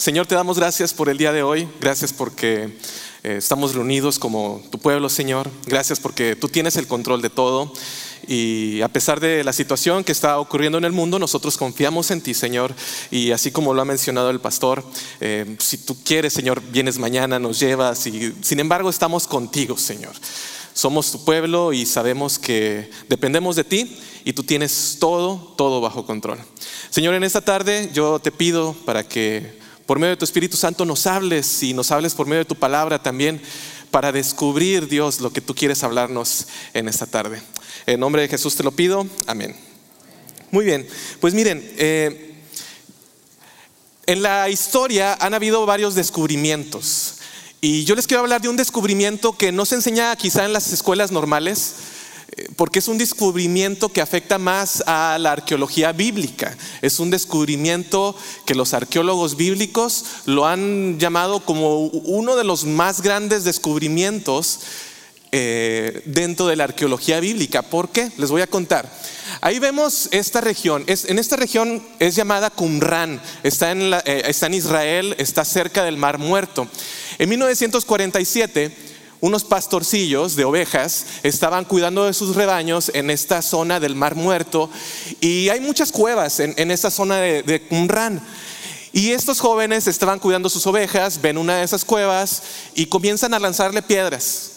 Señor, te damos gracias por el día de hoy. Gracias porque eh, estamos reunidos como tu pueblo, Señor. Gracias porque tú tienes el control de todo. Y a pesar de la situación que está ocurriendo en el mundo, nosotros confiamos en ti, Señor. Y así como lo ha mencionado el pastor, eh, si tú quieres, Señor, vienes mañana, nos llevas. Y sin embargo, estamos contigo, Señor. Somos tu pueblo y sabemos que dependemos de ti y tú tienes todo, todo bajo control. Señor, en esta tarde yo te pido para que por medio de tu Espíritu Santo nos hables y nos hables por medio de tu palabra también para descubrir, Dios, lo que tú quieres hablarnos en esta tarde. En nombre de Jesús te lo pido. Amén. Muy bien, pues miren, eh, en la historia han habido varios descubrimientos. Y yo les quiero hablar de un descubrimiento que no se enseña quizá en las escuelas normales, porque es un descubrimiento que afecta más a la arqueología bíblica. Es un descubrimiento que los arqueólogos bíblicos lo han llamado como uno de los más grandes descubrimientos eh, dentro de la arqueología bíblica. ¿Por qué? Les voy a contar. Ahí vemos esta región. en esta región es llamada Qumran. Está en, eh, está en Israel, está cerca del Mar Muerto. En 1947, unos pastorcillos de ovejas estaban cuidando de sus rebaños en esta zona del Mar Muerto y hay muchas cuevas en, esta zona de, de Qumran. Y estos jóvenes estaban cuidando sus ovejas, ven una de esas cuevas y comienzan a lanzarle piedras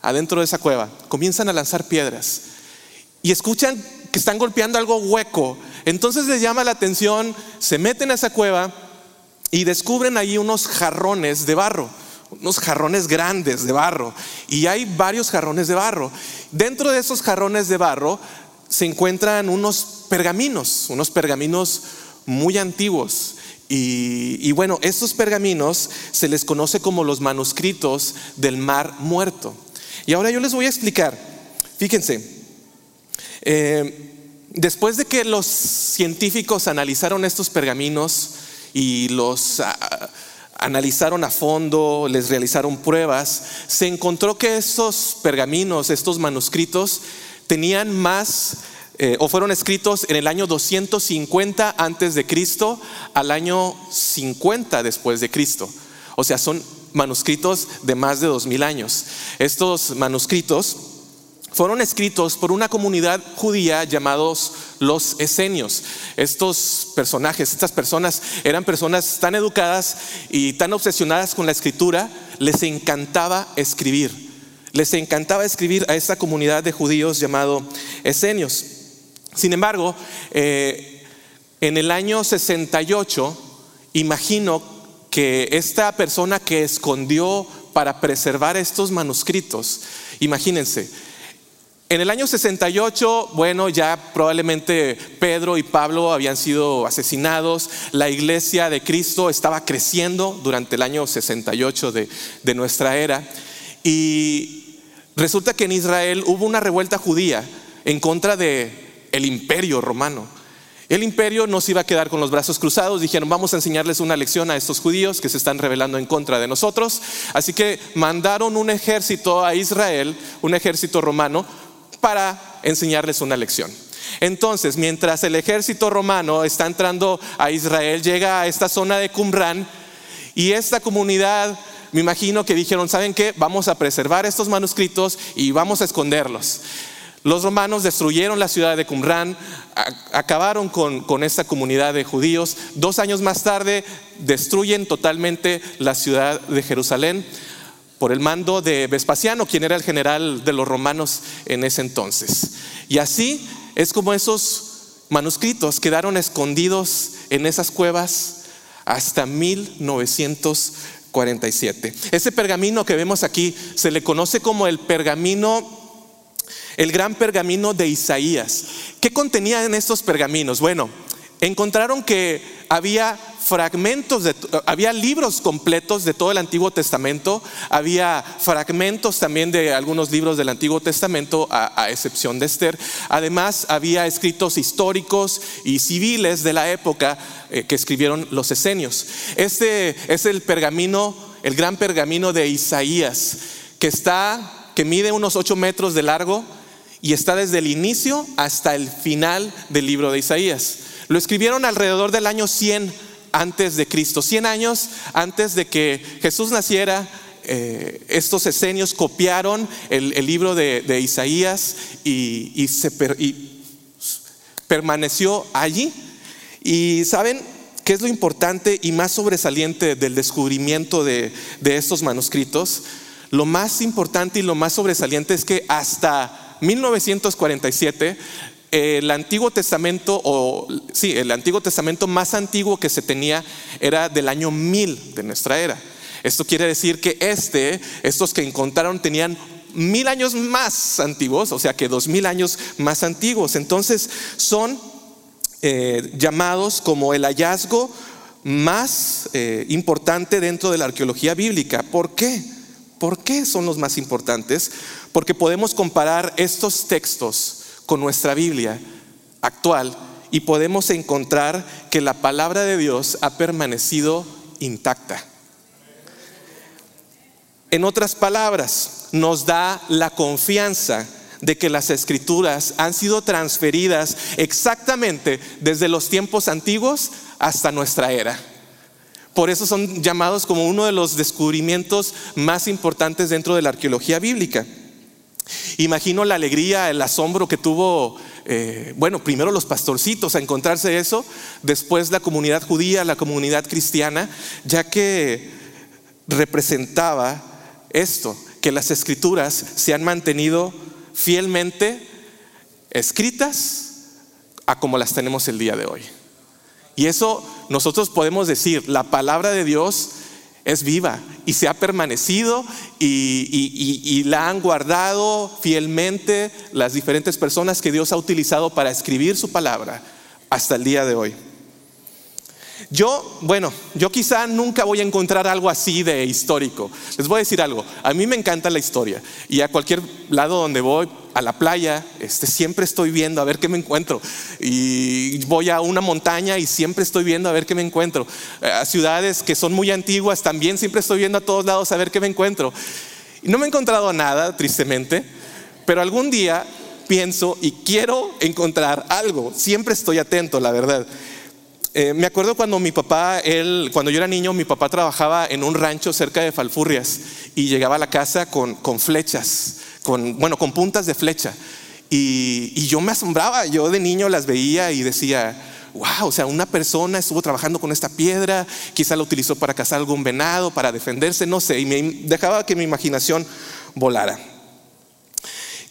adentro de esa cueva. Comienzan a lanzar piedras y escuchan que están golpeando algo hueco. Entonces les llama la atención, se meten a esa cueva y descubren ahí unos jarrones de barro, unos jarrones grandes de barro. Y hay varios jarrones de barro. Dentro de esos jarrones de barro se encuentran unos pergaminos, unos pergaminos muy antiguos. Y, bueno, estos pergaminos se les conoce como los manuscritos del mar muerto. Y ahora yo les voy a explicar, fíjense, eh, después de que los científicos analizaron estos pergaminos, y los ah, analizaron a fondo, les realizaron pruebas, se encontró que estos pergaminos, estos manuscritos, tenían más eh, o fueron escritos en el año 250 antes de Cristo al año 50 después de Cristo. O sea, son manuscritos de más de 2000 años. Estos manuscritos fueron escritos por una comunidad judía llamados los esenios. Estos personajes, estas personas eran personas tan educadas y tan obsesionadas con la escritura, les encantaba escribir. Les encantaba escribir a esta comunidad de judíos llamado esenios. Sin embargo, eh, en el año 68, imagino que esta persona que escondió para preservar estos manuscritos, imagínense, en el año 68, bueno, ya probablemente Pedro y Pablo habían sido asesinados, la iglesia de Cristo estaba creciendo durante el año 68 de, de nuestra era. Y resulta que en Israel hubo una revuelta judía en contra de el imperio romano. El imperio no se iba a quedar con los brazos cruzados, dijeron vamos a enseñarles una lección a estos judíos que se están rebelando en contra de nosotros, así que mandaron un ejército a Israel, un ejército romano, para enseñarles una lección. Entonces, mientras el ejército romano está entrando a Israel, llega a esta zona de Qumran y esta comunidad, me imagino que dijeron, ¿saben qué? Vamos a preservar estos manuscritos y vamos a esconderlos. Los romanos destruyeron la ciudad de Qumran, acabaron con, con, esta comunidad de judíos. Dos años más tarde destruyen totalmente la ciudad de Jerusalén por el mando de Vespasiano, quien era el general de los romanos en ese entonces. Y así es como esos manuscritos quedaron escondidos en esas cuevas hasta 1947. Ese pergamino que vemos aquí se le conoce como el pergamino, el gran pergamino de Isaías. ¿Qué contenía en estos pergaminos? Bueno, encontraron que había fragmentos, de, había libros completos de todo el Antiguo Testamento, había fragmentos también de algunos libros del Antiguo Testamento, a, excepción de Esther. Además, había escritos históricos y civiles de la época eh, que escribieron los esenios. Este es el pergamino, el gran pergamino de Isaías, que está, que mide unos 8 metros de largo y está desde el inicio hasta el final del libro de Isaías. Lo escribieron alrededor del año 100 antes de Cristo. 100 años antes de que Jesús naciera, eh, estos esenios copiaron el, libro de, Isaías y, permaneció allí. Y saben qué es lo importante y más sobresaliente del descubrimiento de, de estos manuscritos. Lo más importante y lo más sobresaliente es que hasta 1947 el Antiguo Testamento, o sí, el Antiguo Testamento más antiguo que se tenía era del año 1000 de nuestra era. Esto quiere decir que este, estos que encontraron tenían mil años más antiguos, o sea que dos mil años más antiguos. Entonces son eh, llamados como el hallazgo más eh, importante dentro de la arqueología bíblica. ¿Por qué? ¿Por qué son los más importantes? Porque podemos comparar estos textos con nuestra Biblia actual y podemos encontrar que la palabra de Dios ha permanecido intacta. En otras palabras, nos da la confianza de que las escrituras han sido transferidas exactamente desde los tiempos antiguos hasta nuestra era. Por eso son llamados como uno de los descubrimientos más importantes dentro de la arqueología bíblica. Imagino la alegría, el asombro que tuvo, eh, bueno, primero los pastorcitos a encontrarse eso, después la comunidad judía, la comunidad cristiana, ya que representaba esto, que las escrituras se han mantenido fielmente escritas a como las tenemos el día de hoy. Y eso nosotros podemos decir, la palabra de Dios es viva y se ha permanecido y, la han guardado fielmente las diferentes personas que Dios ha utilizado para escribir su palabra hasta el día de hoy. Yo, bueno, yo quizá nunca voy a encontrar algo así de histórico. Les voy a decir algo, a mí me encanta la historia y a cualquier lado donde voy, a la playa, este, siempre estoy viendo a ver qué me encuentro. Y voy a una montaña y siempre estoy viendo a ver qué me encuentro. A ciudades que son muy antiguas, también siempre estoy viendo a todos lados a ver qué me encuentro. Y no me he encontrado nada, tristemente, pero algún día pienso y quiero encontrar algo. Siempre estoy atento, la verdad. Eh, me acuerdo cuando mi papá, él, cuando yo era niño, mi papá trabajaba en un rancho cerca de Falfurrias y llegaba a la casa con, con flechas, con, bueno, con puntas de flecha. Y, y, yo me asombraba, yo de niño las veía y decía, wow, o sea, una persona estuvo trabajando con esta piedra, quizá la utilizó para cazar algún venado, para defenderse, no sé, y me dejaba que mi imaginación volara.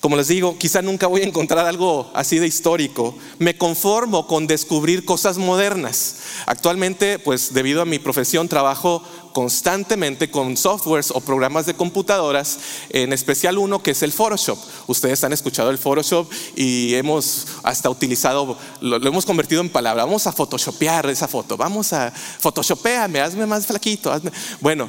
Como les digo, quizá nunca voy a encontrar algo así de histórico. Me conformo con descubrir cosas modernas. Actualmente, pues debido a mi profesión, trabajo constantemente con softwares o programas de computadoras, en especial uno que es el Photoshop. Ustedes han escuchado el Photoshop y hemos hasta utilizado, lo, hemos convertido en palabra. Vamos a photoshopear esa foto, vamos a photoshopeame, hazme más flaquito. Hazme. Bueno,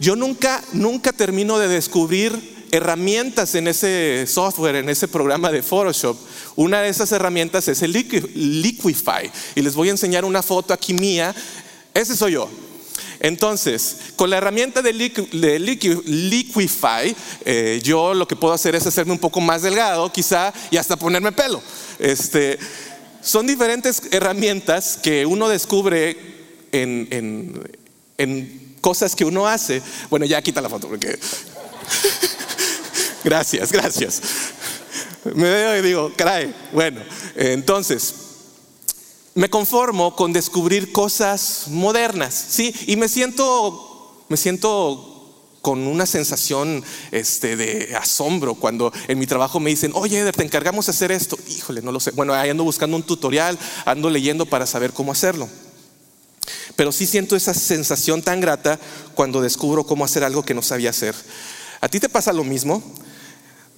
yo nunca, nunca termino de descubrir herramientas en ese software, en ese programa de Photoshop. Una de esas herramientas es el Liquify. Y les voy a enseñar una foto aquí mía. Ese soy yo. Entonces, con la herramienta de, Liquify, eh, yo lo que puedo hacer es hacerme un poco más delgado, quizá, y hasta ponerme pelo. Este, son diferentes herramientas que uno descubre en, en cosas que uno hace. Bueno, ya quita la foto porque... Gracias, gracias. Me veo y digo, caray, bueno, entonces, me conformo con descubrir cosas modernas, ¿sí? Y me siento, me siento con una sensación este, de asombro cuando en mi trabajo me dicen, oye, Eder, te encargamos de hacer esto. Híjole, no lo sé. Bueno, ahí ando buscando un tutorial, ando leyendo para saber cómo hacerlo. Pero sí siento esa sensación tan grata cuando descubro cómo hacer algo que no sabía hacer. ¿A ti te pasa lo mismo?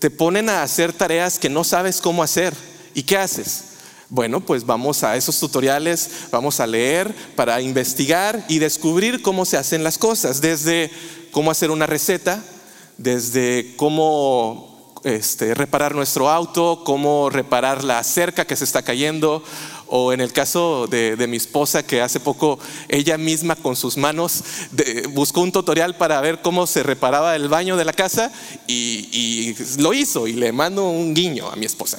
Te ponen a hacer tareas que no sabes cómo hacer. ¿Y qué haces? Bueno, pues vamos a esos tutoriales, vamos a leer para investigar y descubrir cómo se hacen las cosas, desde cómo hacer una receta, desde cómo este, reparar nuestro auto, cómo reparar la cerca que se está cayendo, o en el caso de, mi esposa que hace poco ella misma con sus manos buscó un tutorial para ver cómo se reparaba el baño de la casa y, y lo hizo y le mando un guiño a mi esposa.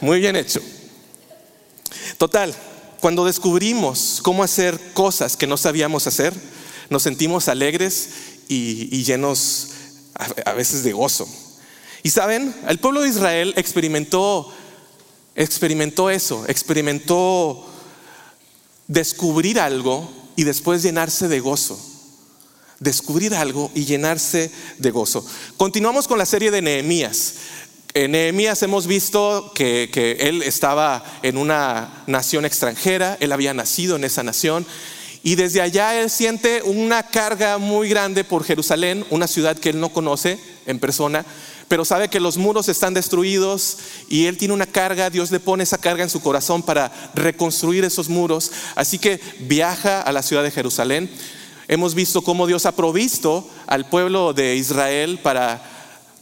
Muy bien hecho. Total, cuando descubrimos cómo hacer cosas que no sabíamos hacer, nos sentimos alegres y, llenos a, veces de gozo. Y saben, el pueblo de Israel experimentó, experimentó eso, experimentó descubrir algo y después llenarse de gozo. Descubrir algo y llenarse de gozo. Continuamos con la serie de Nehemías. En Nehemías hemos visto que, que, él estaba en una nación extranjera, él había nacido en esa nación y desde allá él siente una carga muy grande por Jerusalén, una ciudad que él no conoce en persona, pero sabe que los muros están destruidos y él tiene una carga, Dios le pone esa carga en su corazón para reconstruir esos muros. Así que viaja a la ciudad de Jerusalén. Hemos visto cómo Dios ha provisto al pueblo de Israel para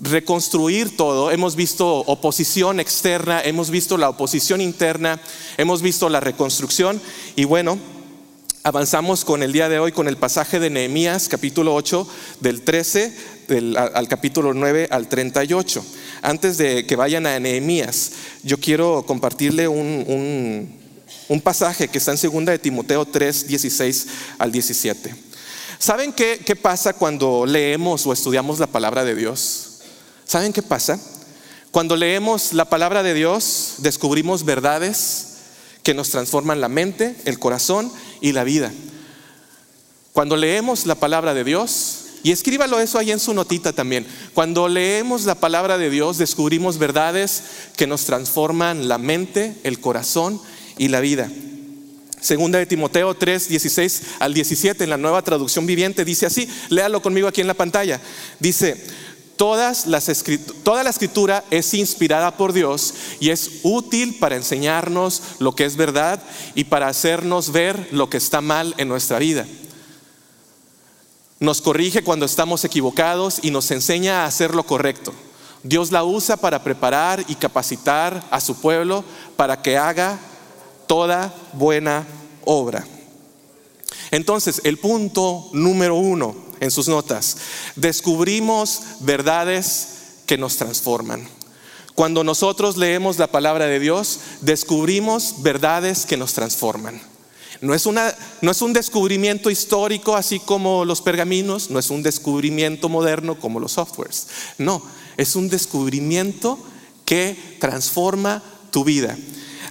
reconstruir todo. Hemos visto oposición externa, hemos visto la oposición interna, hemos visto la reconstrucción y bueno, avanzamos con el día de hoy con el pasaje de Nehemías capítulo 8 del 13 al capítulo 9 al 38. Antes de que vayan a Nehemías, yo quiero compartirle un, pasaje que está en 2 de Timoteo 3, 16 al 17. ¿Saben qué, qué pasa cuando leemos o estudiamos la palabra de Dios? ¿Saben qué pasa? Cuando leemos la palabra de Dios, descubrimos verdades que nos transforman la mente, el corazón y la vida. Cuando leemos la palabra de Dios, y escríbalo eso ahí en su notita también, cuando leemos la palabra de Dios descubrimos verdades que nos transforman la mente, el corazón y la vida. Segunda de Timoteo 3, 16 al 17 en la nueva traducción viviente dice así, léalo conmigo aquí en la pantalla. Dice, Todas las toda la escritura es inspirada por Dios y es útil para enseñarnos lo que es verdad y para hacernos ver lo que está mal en nuestra vida. Nos corrige cuando estamos equivocados y nos enseña a hacer lo correcto. Dios la usa para preparar y capacitar a su pueblo para que haga toda buena obra. Entonces, el punto número uno en sus notas, descubrimos verdades que nos transforman. Cuando nosotros leemos la palabra de Dios, descubrimos verdades que nos transforman. No es, una, no es un descubrimiento histórico así como los pergaminos, no es un descubrimiento moderno como los softwares. No, es un descubrimiento que transforma tu vida.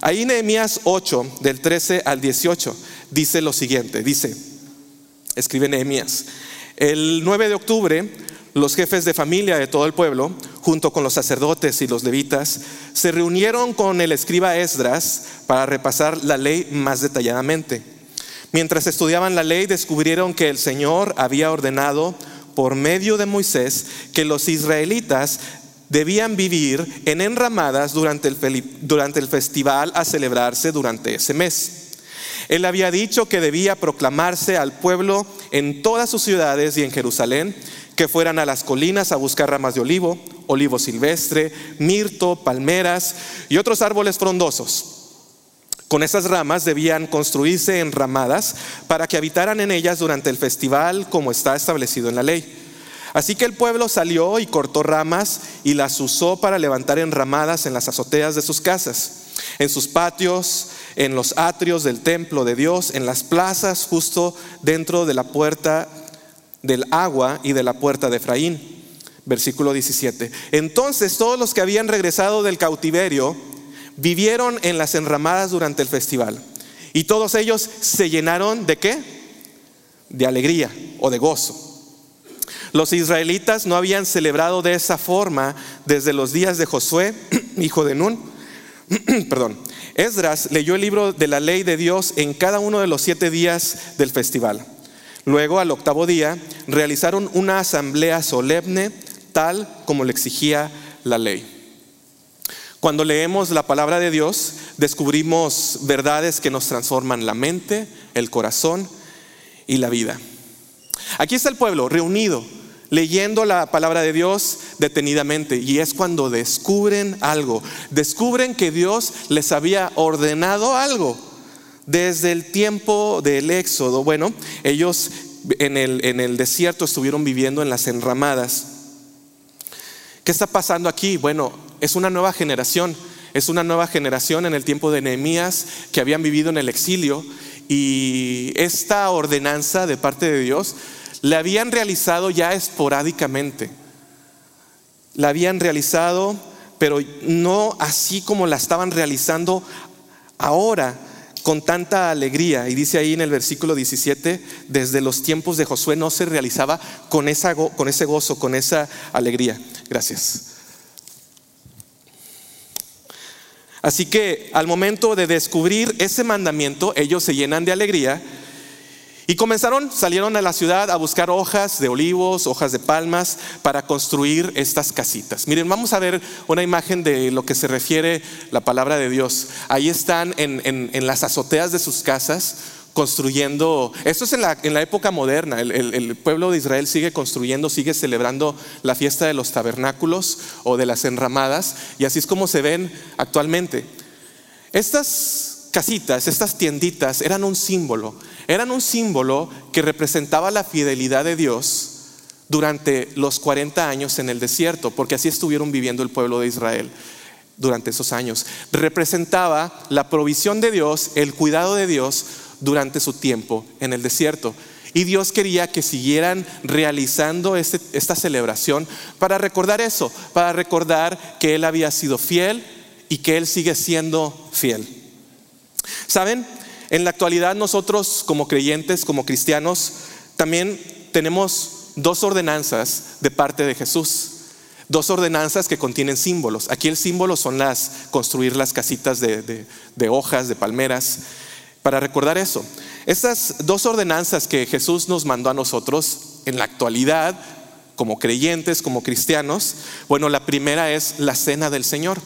Ahí Nehemías 8, del 13 al 18, dice lo siguiente, dice, escribe Nehemías, el 9 de octubre, los jefes de familia de todo el pueblo, junto con los sacerdotes y los levitas, se reunieron con el escriba Esdras para repasar la ley más detalladamente. Mientras estudiaban la ley, descubrieron que el Señor había ordenado por medio de Moisés que los israelitas debían vivir en enramadas durante el, durante el festival a celebrarse durante ese mes. Él había dicho que debía proclamarse al pueblo en todas sus ciudades y en Jerusalén que fueran a las colinas a buscar ramas de olivo, olivo silvestre, mirto, palmeras y otros árboles frondosos. Con esas ramas debían construirse enramadas para que habitaran en ellas durante el festival como está establecido en la ley. Así que el pueblo salió y cortó ramas y las usó para levantar enramadas en las azoteas de sus casas, en sus patios, en los atrios del templo de Dios, en las plazas justo dentro de la puerta del agua y de la puerta de Efraín. Versículo 17. Entonces todos los que habían regresado del cautiverio vivieron en las enramadas durante el festival. Y todos ellos se llenaron de qué? De alegría o de gozo. Los israelitas no habían celebrado de esa forma desde los días de Josué, hijo de Nun. Perdón, Esdras leyó el libro de la ley de Dios en cada uno de los siete días del festival. Luego, al octavo día, realizaron una asamblea solemne tal como le exigía la ley. Cuando leemos la palabra de Dios, descubrimos verdades que nos transforman la mente, el corazón y la vida. Aquí está el pueblo reunido leyendo la palabra de Dios detenidamente y es cuando descubren algo, descubren que Dios les había ordenado algo desde el tiempo del éxodo. Bueno, ellos en el, en el desierto estuvieron viviendo en las enramadas. ¿Qué está pasando aquí? Bueno, es una nueva generación. es una nueva generación en el tiempo de Nehemías que habían vivido en el exilio y esta ordenanza de parte de Dios la habían realizado ya esporádicamente. La habían realizado, pero no así como la estaban realizando ahora con tanta alegría. Y dice ahí en el versículo 17, desde los tiempos de Josué no se realizaba con, esa, con ese gozo, con esa alegría. Gracias. Así que al momento de descubrir ese mandamiento, ellos se llenan de alegría y comenzaron, salieron a la ciudad a buscar hojas de olivos, hojas de palmas para construir estas casitas. Miren, vamos a ver una imagen de lo que se refiere la palabra de Dios. Ahí están en, las azoteas de sus casas construyendo, esto es en la, época moderna, el, el, pueblo de Israel sigue construyendo, sigue celebrando la fiesta de los tabernáculos o de las enramadas, y así es como se ven actualmente. Estas casitas, estas tienditas eran un símbolo, eran un símbolo que representaba la fidelidad de Dios durante los 40 años en el desierto, porque así estuvieron viviendo el pueblo de Israel durante esos años. Representaba la provisión de Dios, el cuidado de Dios durante su tiempo en el desierto. Y Dios quería que siguieran realizando este, esta celebración para recordar eso, para recordar que Él había sido fiel y que Él sigue siendo fiel. ¿Saben? En la actualidad nosotros como creyentes, como cristianos, también tenemos dos ordenanzas de parte de Jesús. Dos ordenanzas que contienen símbolos. Aquí el símbolo son las, construir las casitas de, hojas, de palmeras, para recordar eso. Estas dos ordenanzas que Jesús nos mandó a nosotros en la actualidad, como creyentes, como cristianos, bueno, la primera es la cena del Señor.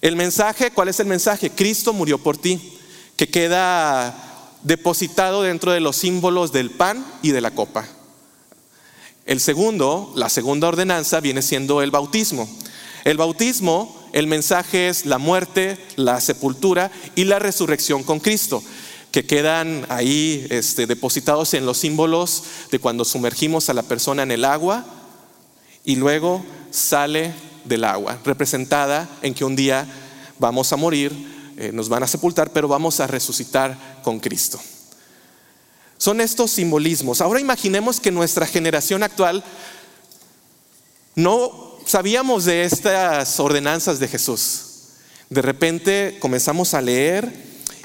El mensaje, ¿cuál es el mensaje? Cristo murió por ti que queda depositado dentro de los símbolos del pan y de la copa. El segundo, la segunda ordenanza viene siendo el bautismo. El bautismo, el mensaje es la muerte, la sepultura y la resurrección con Cristo, que quedan ahí este, depositados en los símbolos de cuando sumergimos a la persona en el agua y luego sale del agua, representada en que un día vamos a morir eh, nos van a sepultar, pero vamos a resucitar con Cristo. Son estos simbolismos. Ahora imaginemos que nuestra generación actual no sabíamos de estas ordenanzas de Jesús. De repente comenzamos a leer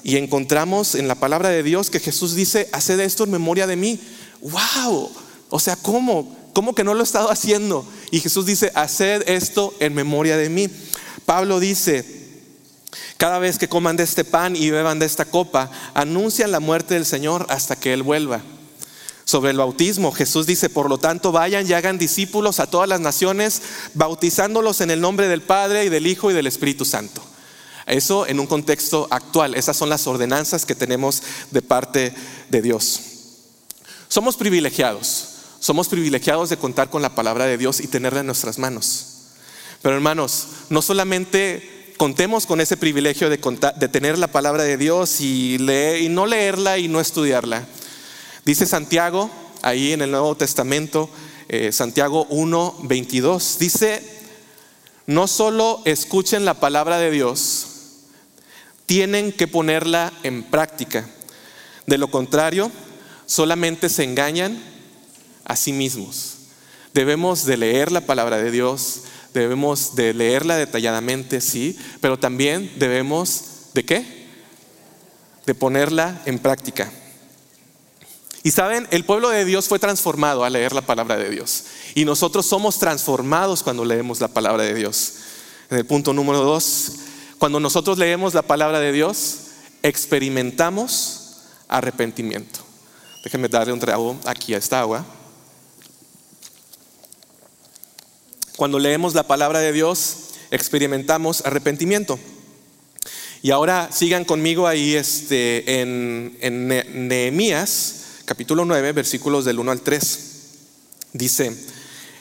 y encontramos en la palabra de Dios que Jesús dice, haced esto en memoria de mí. ¡Wow! O sea, ¿cómo? ¿Cómo que no lo he estado haciendo? Y Jesús dice, haced esto en memoria de mí. Pablo dice, cada vez que coman de este pan y beban de esta copa, anuncian la muerte del Señor hasta que Él vuelva. Sobre el bautismo, Jesús dice, por lo tanto, vayan y hagan discípulos a todas las naciones, bautizándolos en el nombre del Padre y del Hijo y del Espíritu Santo. Eso en un contexto actual, esas son las ordenanzas que tenemos de parte de Dios. Somos privilegiados, somos privilegiados de contar con la palabra de Dios y tenerla en nuestras manos. Pero hermanos, no solamente contemos con ese privilegio de, tener la palabra de Dios y, y no leerla y no estudiarla. Dice Santiago, ahí en el Nuevo Testamento, eh, Santiago 1, 22, dice, no solo escuchen la palabra de Dios, tienen que ponerla en práctica. De lo contrario, solamente se engañan a sí mismos. Debemos de leer la palabra de Dios, debemos de leerla detalladamente, sí, pero también debemos de qué? De ponerla en práctica. Y saben, el pueblo de Dios fue transformado al leer la palabra de Dios. Y nosotros somos transformados cuando leemos la palabra de Dios. En el punto número dos, cuando nosotros leemos la palabra de Dios, experimentamos arrepentimiento. Déjenme darle un trago aquí a esta agua. Cuando leemos la palabra de Dios, experimentamos arrepentimiento. Y ahora sigan conmigo ahí este, en, en Nehemías, capítulo 9, versículos del 1 al 3. Dice,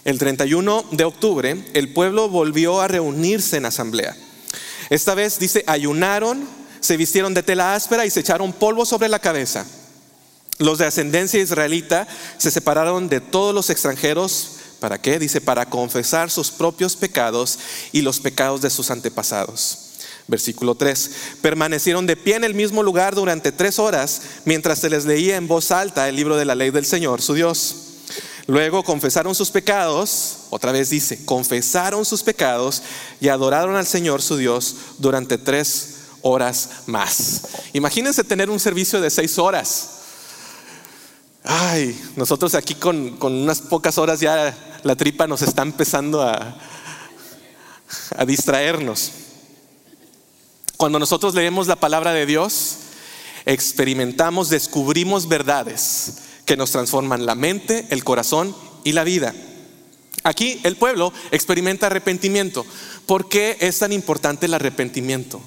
el 31 de octubre el pueblo volvió a reunirse en asamblea. Esta vez dice, ayunaron, se vistieron de tela áspera y se echaron polvo sobre la cabeza. Los de ascendencia israelita se separaron de todos los extranjeros ¿Para qué? Dice, para confesar sus propios pecados y los pecados de sus antepasados. Versículo 3. Permanecieron de pie en el mismo lugar durante tres horas mientras se les leía en voz alta el libro de la ley del Señor, su Dios. Luego confesaron sus pecados, otra vez dice, confesaron sus pecados y adoraron al Señor su Dios durante tres horas más. Imagínense tener un servicio de seis horas. Ay, nosotros aquí con, con unas pocas horas ya la tripa nos está empezando a, a distraernos. Cuando nosotros leemos la palabra de Dios, experimentamos, descubrimos verdades que nos transforman la mente, el corazón y la vida. Aquí el pueblo experimenta arrepentimiento. ¿Por qué es tan importante el arrepentimiento?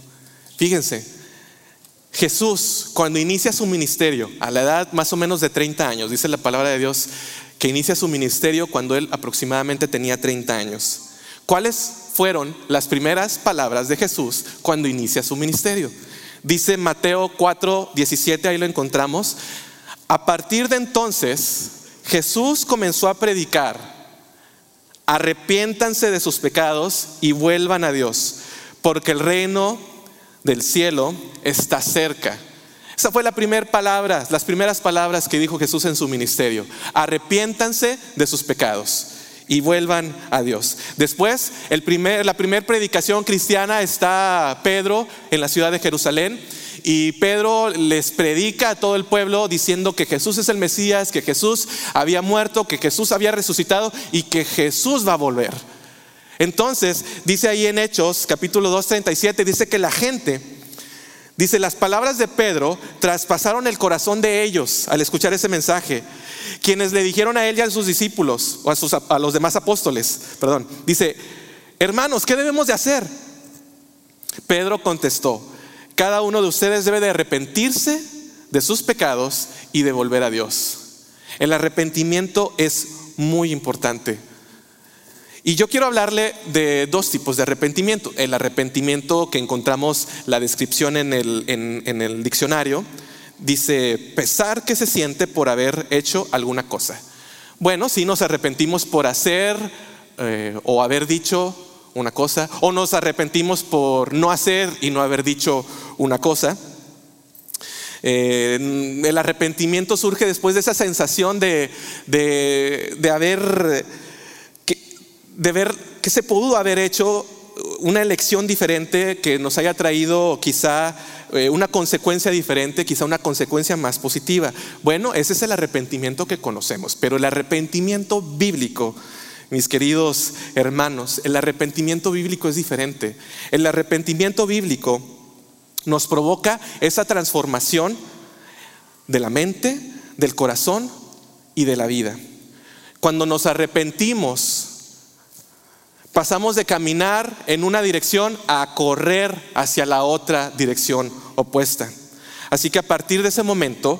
Fíjense, Jesús cuando inicia su ministerio, a la edad más o menos de 30 años, dice la palabra de Dios, que inicia su ministerio cuando él aproximadamente tenía 30 años. ¿Cuáles fueron las primeras palabras de Jesús cuando inicia su ministerio? Dice Mateo 4, 17, ahí lo encontramos. A partir de entonces, Jesús comenzó a predicar, arrepiéntanse de sus pecados y vuelvan a Dios, porque el reino del cielo está cerca. Esa fue la primera palabra, las primeras palabras que dijo Jesús en su ministerio. Arrepiéntanse de sus pecados y vuelvan a Dios. Después, el primer, la primera predicación cristiana está Pedro en la ciudad de Jerusalén. Y Pedro les predica a todo el pueblo diciendo que Jesús es el Mesías, que Jesús había muerto, que Jesús había resucitado y que Jesús va a volver. Entonces, dice ahí en Hechos, capítulo 2, 37, dice que la gente, dice, las palabras de Pedro traspasaron el corazón de ellos al escuchar ese mensaje quienes le dijeron a él y a sus discípulos, o a, los demás apóstoles, perdón, dice, hermanos, ¿qué debemos de hacer? Pedro contestó, cada uno de ustedes debe de arrepentirse de sus pecados y de volver a Dios. El arrepentimiento es muy importante. Y yo quiero hablarle de dos tipos de arrepentimiento. El arrepentimiento que encontramos la descripción en el, diccionario, dice, pesar que se siente por haber hecho alguna cosa. Bueno, si nos arrepentimos por hacer eh, o haber dicho una cosa, o nos arrepentimos por no hacer y no haber dicho una cosa. Eh, el arrepentimiento surge después de esa sensación de, haber, de ver que se pudo haber hecho una elección diferente que nos haya traído quizá eh, una consecuencia diferente, quizá una consecuencia más positiva. Bueno, ese es el arrepentimiento que conocemos, pero el arrepentimiento bíblico, mis queridos hermanos, el arrepentimiento bíblico es diferente. El arrepentimiento bíblico nos provoca esa transformación de la mente, del corazón y de la vida. Cuando nos arrepentimos, Pasamos de caminar en una dirección a correr hacia la otra dirección opuesta. Así que a partir de ese momento,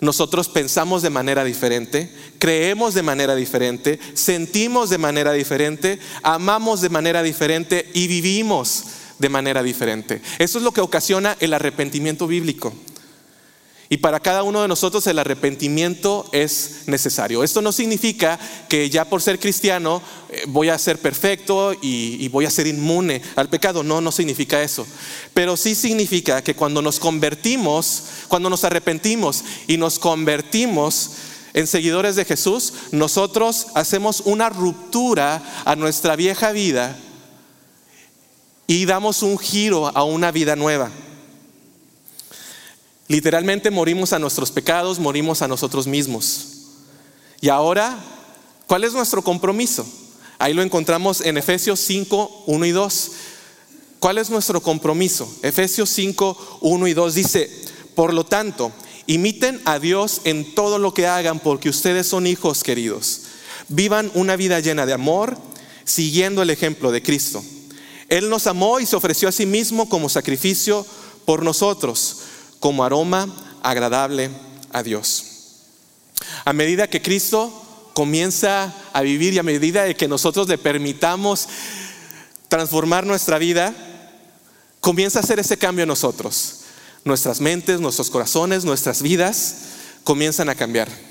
nosotros pensamos de manera diferente, creemos de manera diferente, sentimos de manera diferente, amamos de manera diferente y vivimos de manera diferente. Eso es lo que ocasiona el arrepentimiento bíblico. Y para cada uno de nosotros el arrepentimiento es necesario. Esto no significa que ya por ser cristiano eh, voy a ser perfecto y, voy a ser inmune al pecado. No, no significa eso. Pero sí significa que cuando nos convertimos, cuando nos arrepentimos y nos convertimos en seguidores de Jesús, nosotros hacemos una ruptura a nuestra vieja vida y damos un giro a una vida nueva. Literalmente morimos a nuestros pecados, morimos a nosotros mismos. Y ahora, ¿cuál es nuestro compromiso? Ahí lo encontramos en Efesios 5, 1 y 2. ¿Cuál es nuestro compromiso? Efesios 5, 1 y 2 dice, por lo tanto, imiten a Dios en todo lo que hagan porque ustedes son hijos queridos. Vivan una vida llena de amor, siguiendo el ejemplo de Cristo. Él nos amó y se ofreció a sí mismo como sacrificio por nosotros como aroma agradable a Dios. A medida que Cristo comienza a vivir y a medida de que nosotros le permitamos transformar nuestra vida, comienza a hacer ese cambio en nosotros. Nuestras mentes, nuestros corazones, nuestras vidas comienzan a cambiar.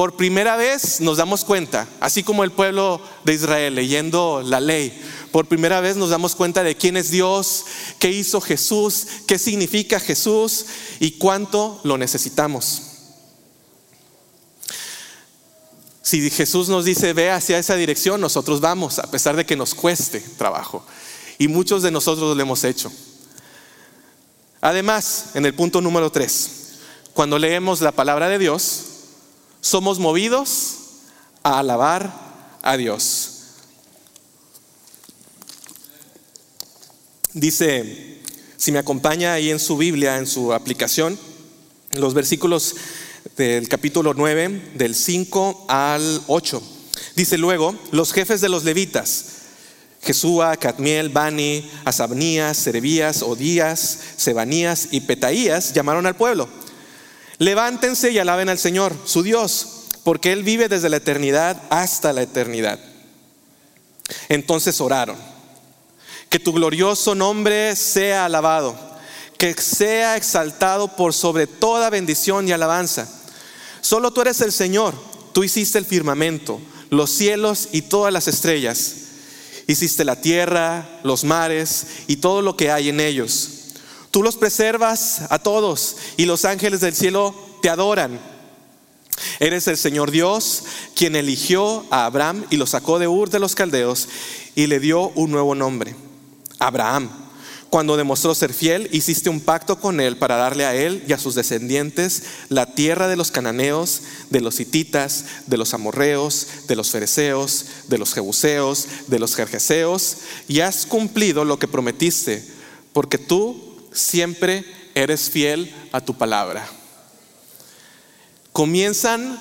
Por primera vez nos damos cuenta, así como el pueblo de Israel leyendo la ley, por primera vez nos damos cuenta de quién es Dios, qué hizo Jesús, qué significa Jesús y cuánto lo necesitamos. Si Jesús nos dice ve hacia esa dirección, nosotros vamos, a pesar de que nos cueste trabajo. Y muchos de nosotros lo hemos hecho. Además, en el punto número tres, cuando leemos la palabra de Dios, somos movidos a alabar a Dios. Dice, si me acompaña ahí en su Biblia, en su aplicación, los versículos del capítulo 9, del 5 al 8. Dice luego, los jefes de los levitas, Jesúa, Cadmiel, Bani, Asabnías, Serebías, Odías, Sebanías y Petaías llamaron al pueblo Levántense y alaben al Señor, su Dios, porque Él vive desde la eternidad hasta la eternidad. Entonces oraron, que tu glorioso nombre sea alabado, que sea exaltado por sobre toda bendición y alabanza. Solo tú eres el Señor, tú hiciste el firmamento, los cielos y todas las estrellas. Hiciste la tierra, los mares y todo lo que hay en ellos Tú los preservas a todos y los ángeles del cielo te adoran. Eres el Señor Dios quien eligió a Abraham y lo sacó de Ur de los Caldeos y le dio un nuevo nombre, Abraham. Cuando demostró ser fiel, hiciste un pacto con él para darle a él y a sus descendientes la tierra de los cananeos, de los hititas, de los amorreos, de los fereceos, de los jebuseos, de los jerjeseos, y has cumplido lo que prometiste, porque tú siempre eres fiel a tu palabra. Comienzan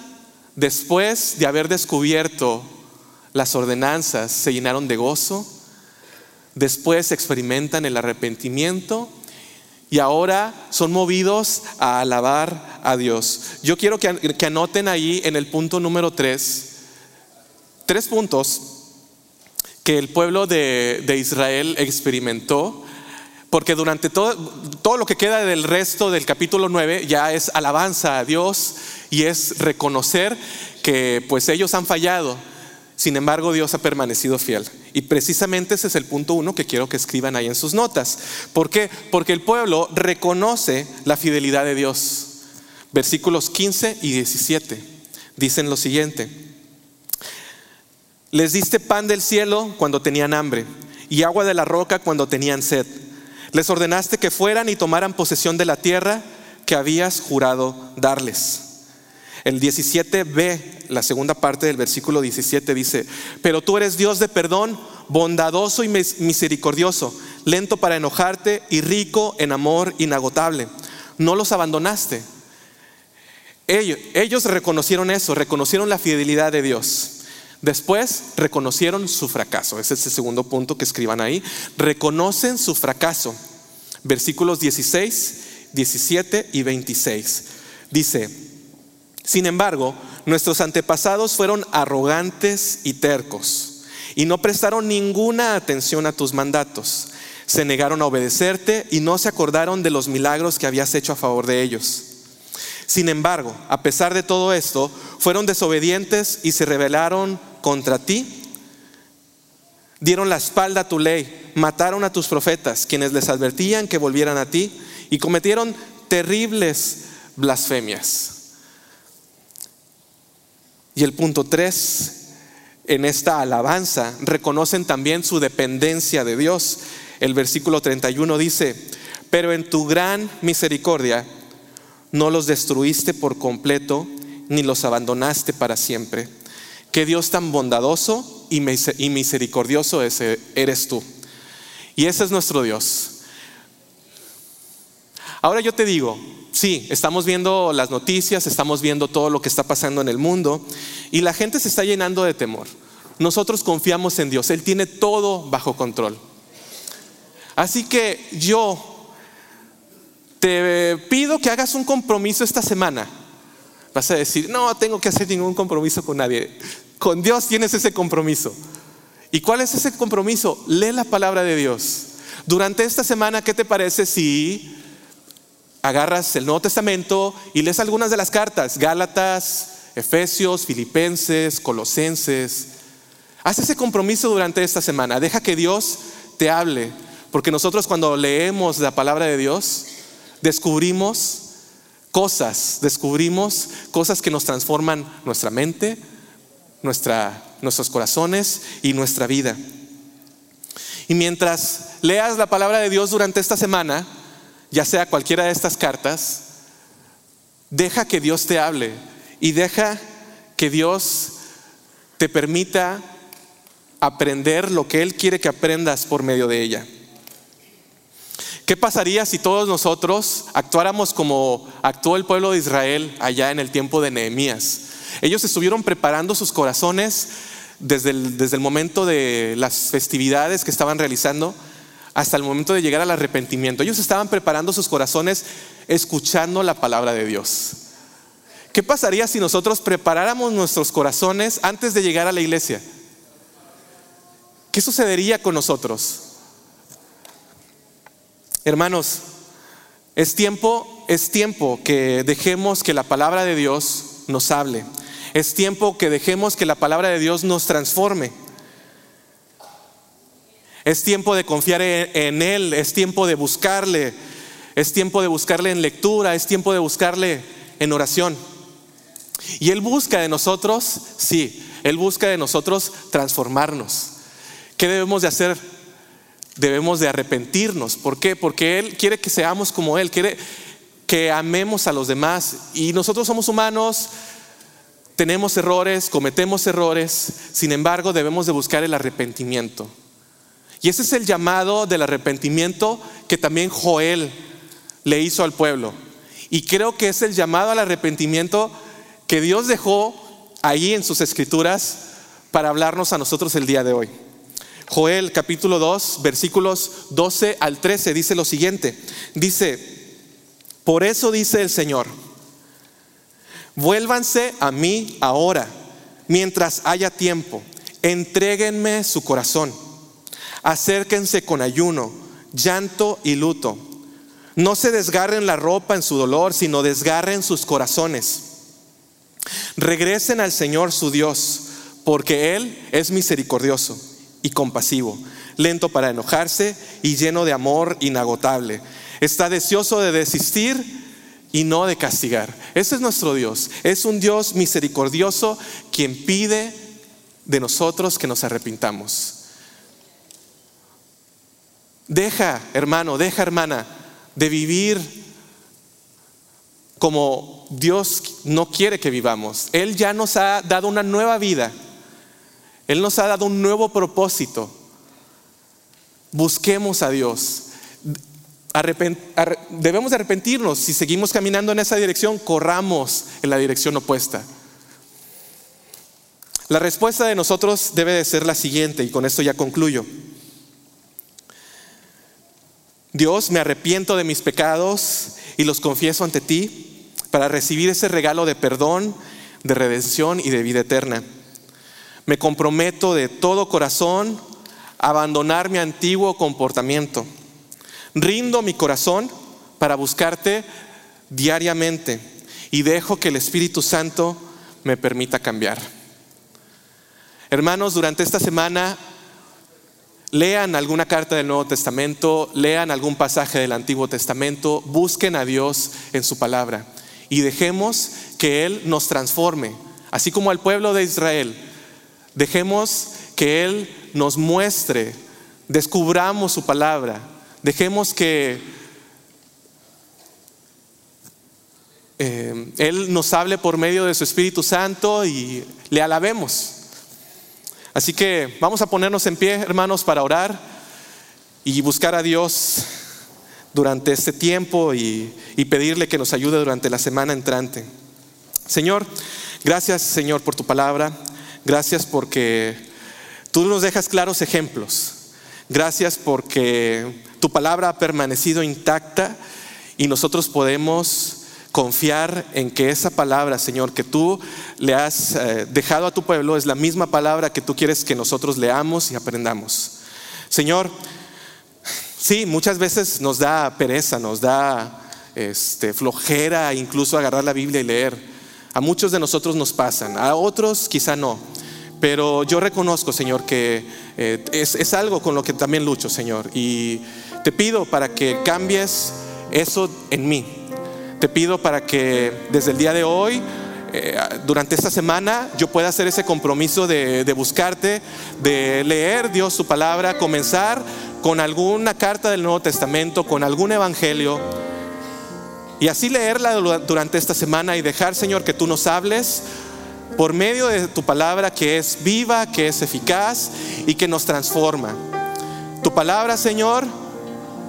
después de haber descubierto las ordenanzas, se llenaron de gozo, después experimentan el arrepentimiento y ahora son movidos a alabar a Dios. Yo quiero que, anoten ahí en el punto número tres, tres puntos que el pueblo de Israel experimentó porque durante todo, todo lo que queda del resto del capítulo 9 ya es alabanza a Dios y es reconocer que pues ellos han fallado. Sin embargo, Dios ha permanecido fiel. Y precisamente ese es el punto uno que quiero que escriban ahí en sus notas. ¿Por qué? Porque el pueblo reconoce la fidelidad de Dios. Versículos 15 y 17 dicen lo siguiente. Les diste pan del cielo cuando tenían hambre y agua de la roca cuando tenían sed. Les ordenaste que fueran y tomaran posesión de la tierra que habías jurado darles. El 17b, la segunda parte del versículo 17 dice, pero tú eres Dios de perdón, bondadoso y misericordioso, lento para enojarte y rico en amor inagotable. No los abandonaste. Ellos, ellos reconocieron eso, reconocieron la fidelidad de Dios. Después reconocieron su fracaso. Ese es el segundo punto que escriban ahí. Reconocen su fracaso. Versículos 16, 17 y 26. Dice, sin embargo, nuestros antepasados fueron arrogantes y tercos y no prestaron ninguna atención a tus mandatos. Se negaron a obedecerte y no se acordaron de los milagros que habías hecho a favor de ellos. Sin embargo, a pesar de todo esto, fueron desobedientes y se rebelaron contra ti, dieron la espalda a tu ley, mataron a tus profetas, quienes les advertían que volvieran a ti, y cometieron terribles blasfemias. Y el punto tres, en esta alabanza, reconocen también su dependencia de Dios. El versículo 31 dice, pero en tu gran misericordia no los destruiste por completo, ni los abandonaste para siempre Qué Dios tan bondadoso y misericordioso eres tú. Y ese es nuestro Dios. Ahora yo te digo, sí, estamos viendo las noticias, estamos viendo todo lo que está pasando en el mundo y la gente se está llenando de temor. Nosotros confiamos en Dios, Él tiene todo bajo control. Así que yo te pido que hagas un compromiso esta semana Vas a decir, no tengo que hacer ningún compromiso con nadie. Con Dios tienes ese compromiso. ¿Y cuál es ese compromiso? Lee la palabra de Dios. Durante esta semana, ¿qué te parece si agarras el Nuevo Testamento y lees algunas de las cartas? Gálatas, Efesios, Filipenses, Colosenses. Haz ese compromiso durante esta semana. Deja que Dios te hable. Porque nosotros cuando leemos la palabra de Dios, descubrimos cosas, descubrimos cosas que nos transforman nuestra mente, nuestra, nuestros corazones y nuestra vida. Y mientras leas la palabra de Dios durante esta semana, ya sea cualquiera de estas cartas, deja que Dios te hable y deja que Dios te permita aprender lo que Él quiere que aprendas por medio de ella. ¿Qué pasaría si todos nosotros actuáramos como actuó el pueblo de Israel allá en el tiempo de Nehemías? Ellos estuvieron preparando sus corazones desde el, desde el momento de las festividades que estaban realizando hasta el momento de llegar al arrepentimiento. Ellos estaban preparando sus corazones escuchando la palabra de Dios. ¿Qué pasaría si nosotros preparáramos nuestros corazones antes de llegar a la iglesia? ¿Qué sucedería con nosotros? Hermanos, es tiempo, es tiempo que dejemos que la palabra de Dios nos hable. Es tiempo que dejemos que la palabra de Dios nos transforme. Es tiempo de confiar en, Él, es tiempo de buscarle, es tiempo de buscarle en lectura, es tiempo de buscarle en oración. Y Él busca de nosotros, sí, Él busca de nosotros transformarnos. ¿Qué debemos de hacer? Debemos de arrepentirnos. ¿Por qué? Porque Él quiere que seamos como Él, quiere que amemos a los demás. Y nosotros somos humanos, tenemos errores, cometemos errores, sin embargo debemos de buscar el arrepentimiento. Y ese es el llamado del arrepentimiento que también Joel le hizo al pueblo. Y creo que es el llamado al arrepentimiento que Dios dejó ahí en sus escrituras para hablarnos a nosotros el día de hoy. Joel capítulo 2, versículos 12 al 13 dice lo siguiente. Dice, por eso dice el Señor, Vuélvanse a mí ahora, mientras haya tiempo. Entréguenme su corazón. Acérquense con ayuno, llanto y luto. No se desgarren la ropa en su dolor, sino desgarren sus corazones. Regresen al Señor su Dios, porque Él es misericordioso y compasivo, lento para enojarse y lleno de amor inagotable. Está deseoso de desistir y no de castigar. Ese es nuestro Dios. Es un Dios misericordioso quien pide de nosotros que nos arrepintamos. Deja, hermano, deja, hermana, de vivir como Dios no quiere que vivamos. Él ya nos ha dado una nueva vida. Él nos ha dado un nuevo propósito. Busquemos a Dios debemos de arrepentirnos. Si seguimos caminando en esa dirección, corramos en la dirección opuesta. La respuesta de nosotros debe de ser la siguiente, y con esto ya concluyo. Dios, me arrepiento de mis pecados y los confieso ante ti para recibir ese regalo de perdón, de redención y de vida eterna. Me comprometo de todo corazón a abandonar mi antiguo comportamiento Rindo mi corazón para buscarte diariamente y dejo que el Espíritu Santo me permita cambiar. Hermanos, durante esta semana lean alguna carta del Nuevo Testamento, lean algún pasaje del Antiguo Testamento, busquen a Dios en su palabra y dejemos que Él nos transforme, así como al pueblo de Israel. Dejemos que Él nos muestre, descubramos su palabra Dejemos que eh, Él nos hable por medio de su Espíritu Santo y le alabemos. Así que vamos a ponernos en pie, hermanos, para orar y buscar a Dios durante este tiempo y, y pedirle que nos ayude durante la semana entrante. Señor, gracias Señor por tu palabra. Gracias porque tú nos dejas claros ejemplos. Gracias porque tu palabra ha permanecido intacta y nosotros podemos confiar en que esa palabra, Señor, que tú le has eh, dejado a tu pueblo es la misma palabra que tú quieres que nosotros leamos y aprendamos. Señor, sí, muchas veces nos da pereza, nos da este, flojera incluso agarrar la Biblia y leer. A muchos de nosotros nos pasan, a otros quizá no. Pero yo reconozco, Señor, que eh, es, algo con lo que también lucho, Señor. Y te pido para que cambies eso en mí. Te pido para que desde el día de hoy eh, durante esta semana yo pueda hacer ese compromiso de, buscarte, de leer Dios su palabra, comenzar con alguna carta del Nuevo Testamento, con algún evangelio, y así leerla durante esta semana y dejar, Señor, que tú nos hables por medio de tu palabra que es viva, que es eficaz y que nos transforma. Tu palabra, Señor,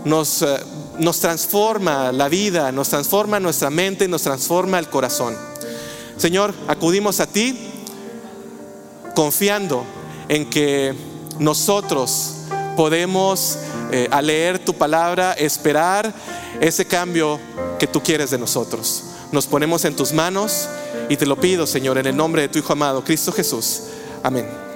nos, eh, nos transforma la vida, nos transforma nuestra mente, nos transforma el corazón. Señor, acudimos a ti confiando en que nosotros podemos, eh, al leer tu palabra, esperar ese cambio que tú quieres de nosotros. Nos ponemos en tus manos y te lo pido, Señor, en el nombre de tu Hijo amado, Cristo Jesús. Amén.